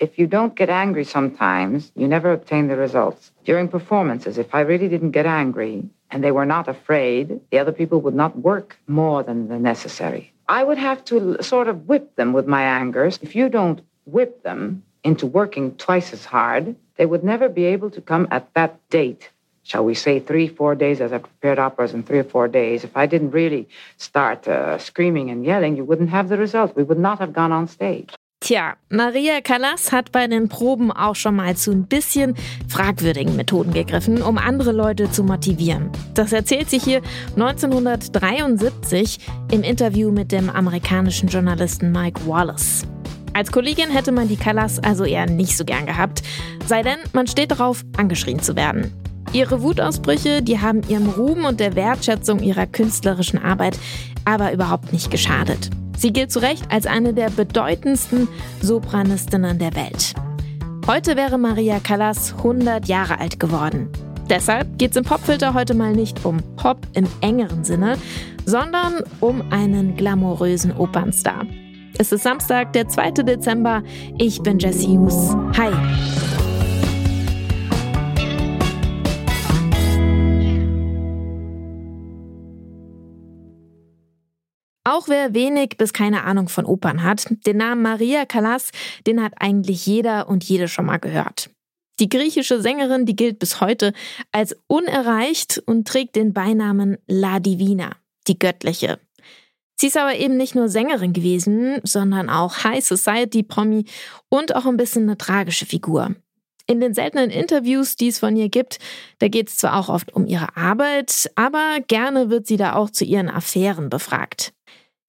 If you don't get angry sometimes, you never obtain the results. During performances, if I really didn't get angry and they were not afraid, the other people would not work more than the necessary. I would have to sort of whip them with my angers. If you don't whip them into working twice as hard, they would never be able to come at that date. Shall we say three, four days, as I prepared operas in three or four days. If I didn't really start uh, screaming and yelling, you wouldn't have the result. We would not have gone on stage. Tja, Maria Callas hat bei den Proben auch schon mal zu ein bisschen fragwürdigen Methoden gegriffen, um andere Leute zu motivieren. Das erzählt sie hier 1973 im Interview mit dem amerikanischen Journalisten Mike Wallace. Als Kollegin hätte man die Callas also eher nicht so gern gehabt, sei denn, man steht darauf, angeschrien zu werden. Ihre Wutausbrüche, die haben ihrem Ruhm und der Wertschätzung ihrer künstlerischen Arbeit aber überhaupt nicht geschadet. Sie gilt zu Recht als eine der bedeutendsten Sopranistinnen der Welt. Heute wäre Maria Callas 100 Jahre alt geworden. Deshalb geht es im Popfilter heute mal nicht um Pop im engeren Sinne, sondern um einen glamourösen Opernstar. Es ist Samstag, der 2. Dezember. Ich bin Jessie Hughes. Hi. Auch wer wenig bis keine Ahnung von Opern hat, den Namen Maria Callas, den hat eigentlich jeder und jede schon mal gehört. Die griechische Sängerin, die gilt bis heute als unerreicht und trägt den Beinamen La Divina, die Göttliche. Sie ist aber eben nicht nur Sängerin gewesen, sondern auch High Society Promi und auch ein bisschen eine tragische Figur. In den seltenen Interviews, die es von ihr gibt, da geht es zwar auch oft um ihre Arbeit, aber gerne wird sie da auch zu ihren Affären befragt.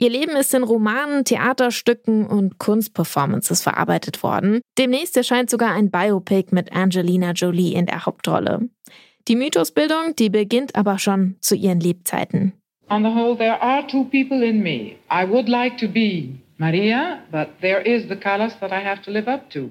Ihr Leben ist in Romanen, Theaterstücken und Kunstperformances verarbeitet worden. Demnächst erscheint sogar ein Biopic mit Angelina Jolie in der Hauptrolle. Die Mythosbildung, die beginnt aber schon zu ihren Lebzeiten. On the whole, there are two people in me. I would like to be Maria, but there is the Callas that I have to live up to.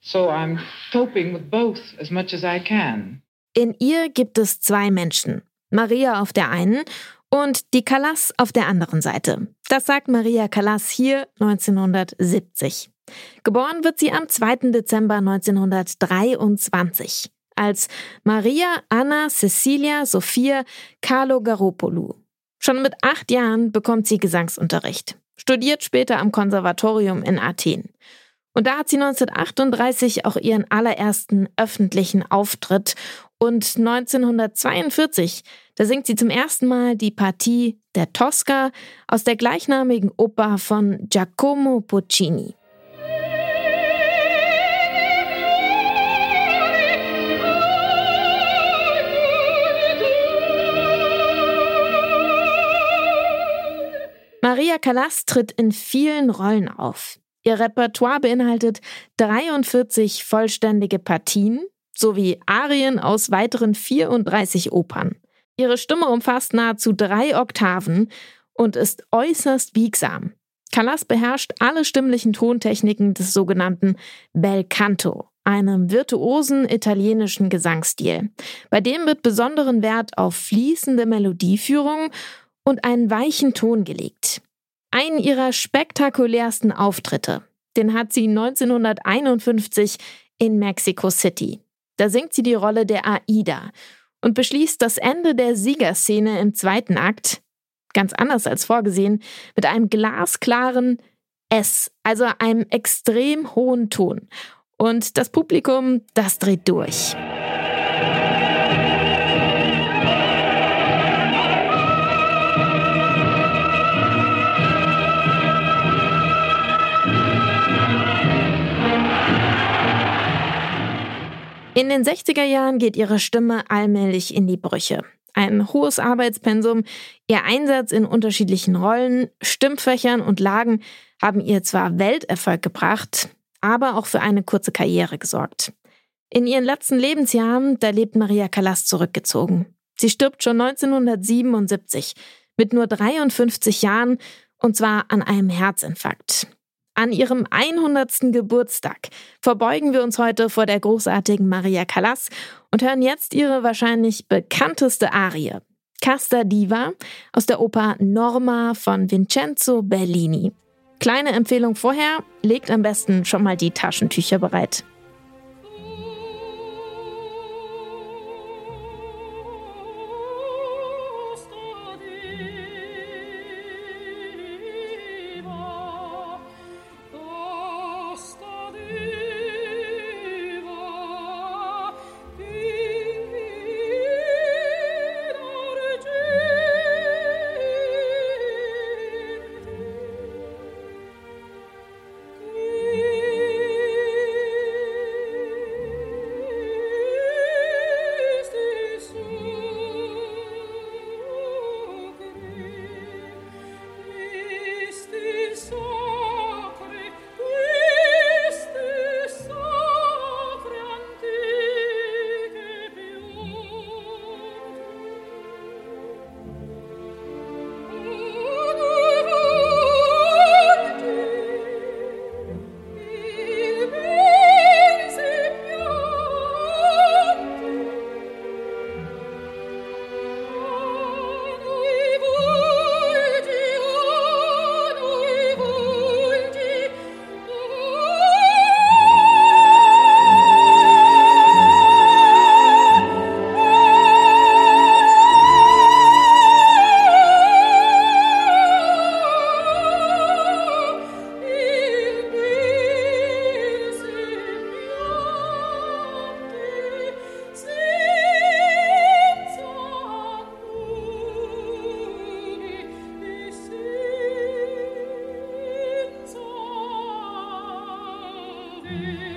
So I'm coping with both as much as I can. In ihr gibt es zwei Menschen. Maria auf der einen und die Callas auf der anderen Seite. Das sagt Maria Callas hier 1970. Geboren wird sie am 2. Dezember 1923 als Maria Anna Cecilia Sophia Carlo Garopoulou. Schon mit acht Jahren bekommt sie Gesangsunterricht, studiert später am Konservatorium in Athen. Und da hat sie 1938 auch ihren allerersten öffentlichen Auftritt und 1942, da singt sie zum ersten Mal die Partie der Tosca aus der gleichnamigen Oper von Giacomo Puccini. Maria Callas tritt in vielen Rollen auf. Ihr Repertoire beinhaltet 43 vollständige Partien, sowie Arien aus weiteren 34 Opern. Ihre Stimme umfasst nahezu drei Oktaven und ist äußerst biegsam. Callas beherrscht alle stimmlichen Tontechniken des sogenannten Bel Canto, einem virtuosen italienischen Gesangsstil. Bei dem wird besonderen Wert auf fließende Melodieführung und einen weichen Ton gelegt. Einen ihrer spektakulärsten Auftritte, den hat sie 1951 in Mexico City. Da singt sie die Rolle der Aida und beschließt das Ende der Siegerszene im zweiten Akt, ganz anders als vorgesehen, mit einem glasklaren S, also einem extrem hohen Ton. Und das Publikum, das dreht durch. In den 60er Jahren geht ihre Stimme allmählich in die Brüche. Ein hohes Arbeitspensum, ihr Einsatz in unterschiedlichen Rollen, Stimmfächern und Lagen haben ihr zwar Welterfolg gebracht, aber auch für eine kurze Karriere gesorgt. In ihren letzten Lebensjahren, da lebt Maria Callas zurückgezogen. Sie stirbt schon 1977 mit nur 53 Jahren und zwar an einem Herzinfarkt. An ihrem 100. Geburtstag verbeugen wir uns heute vor der großartigen Maria Callas und hören jetzt ihre wahrscheinlich bekannteste Arie, Casta Diva aus der Oper Norma von Vincenzo Bellini. Kleine Empfehlung vorher, legt am besten schon mal die Taschentücher bereit. you.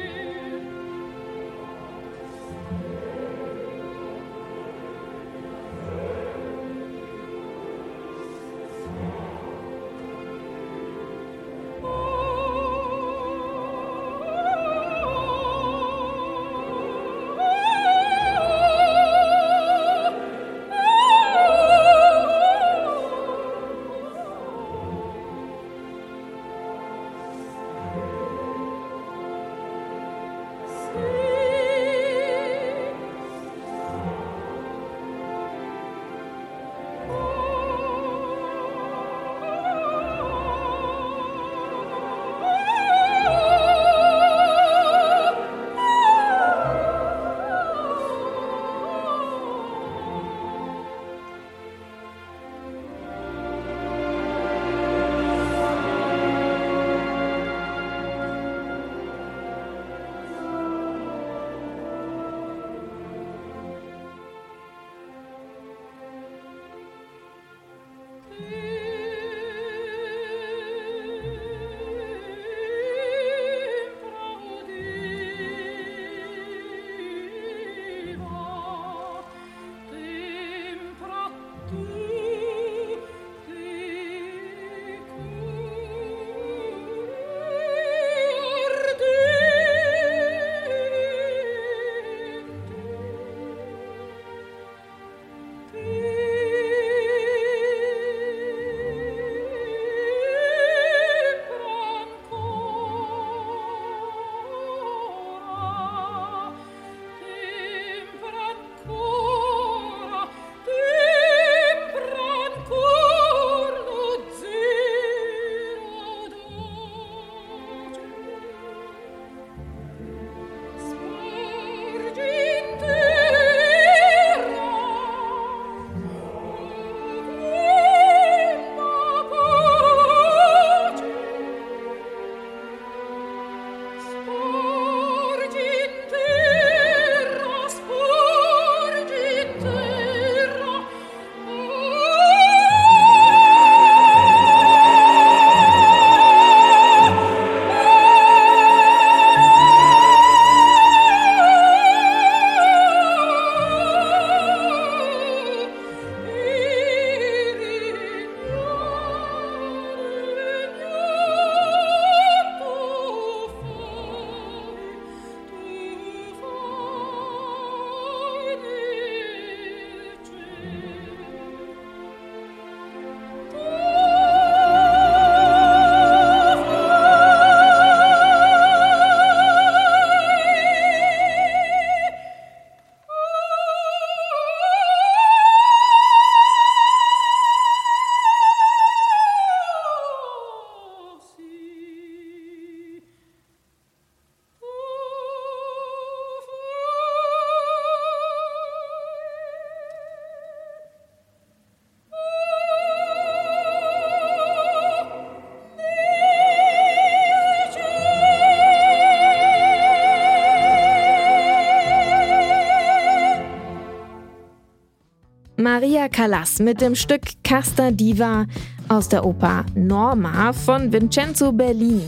Maria Callas mit dem Stück Casta Diva aus der Oper Norma von Vincenzo Bellini.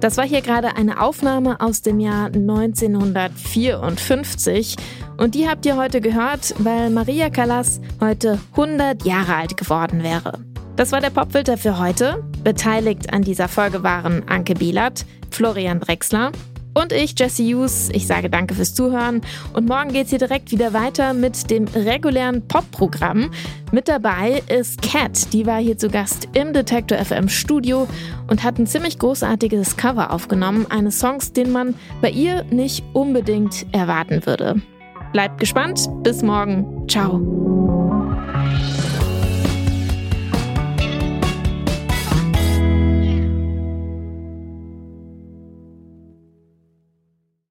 Das war hier gerade eine Aufnahme aus dem Jahr 1954 und die habt ihr heute gehört, weil Maria Callas heute 100 Jahre alt geworden wäre. Das war der Popfilter für heute. Beteiligt an dieser Folge waren Anke Bielert, Florian Drexler und ich, Jesse Hughes. Ich sage danke fürs Zuhören. Und morgen geht es hier direkt wieder weiter mit dem regulären Pop-Programm. Mit dabei ist Cat. Die war hier zu Gast im Detector FM Studio und hat ein ziemlich großartiges Cover aufgenommen. Eines Songs, den man bei ihr nicht unbedingt erwarten würde. Bleibt gespannt. Bis morgen. Ciao.